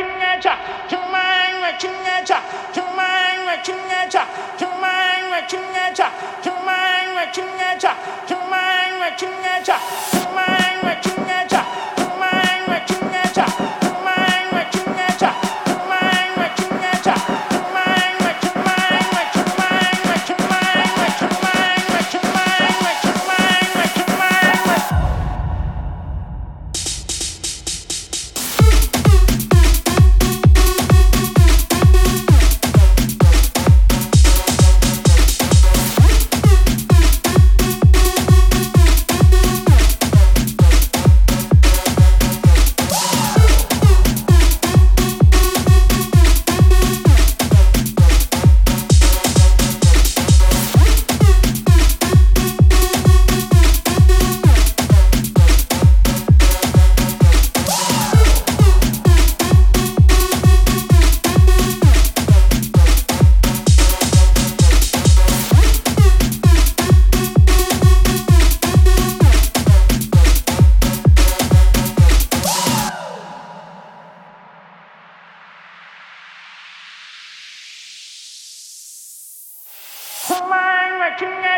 Chunga cha, chunga cha,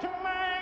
to my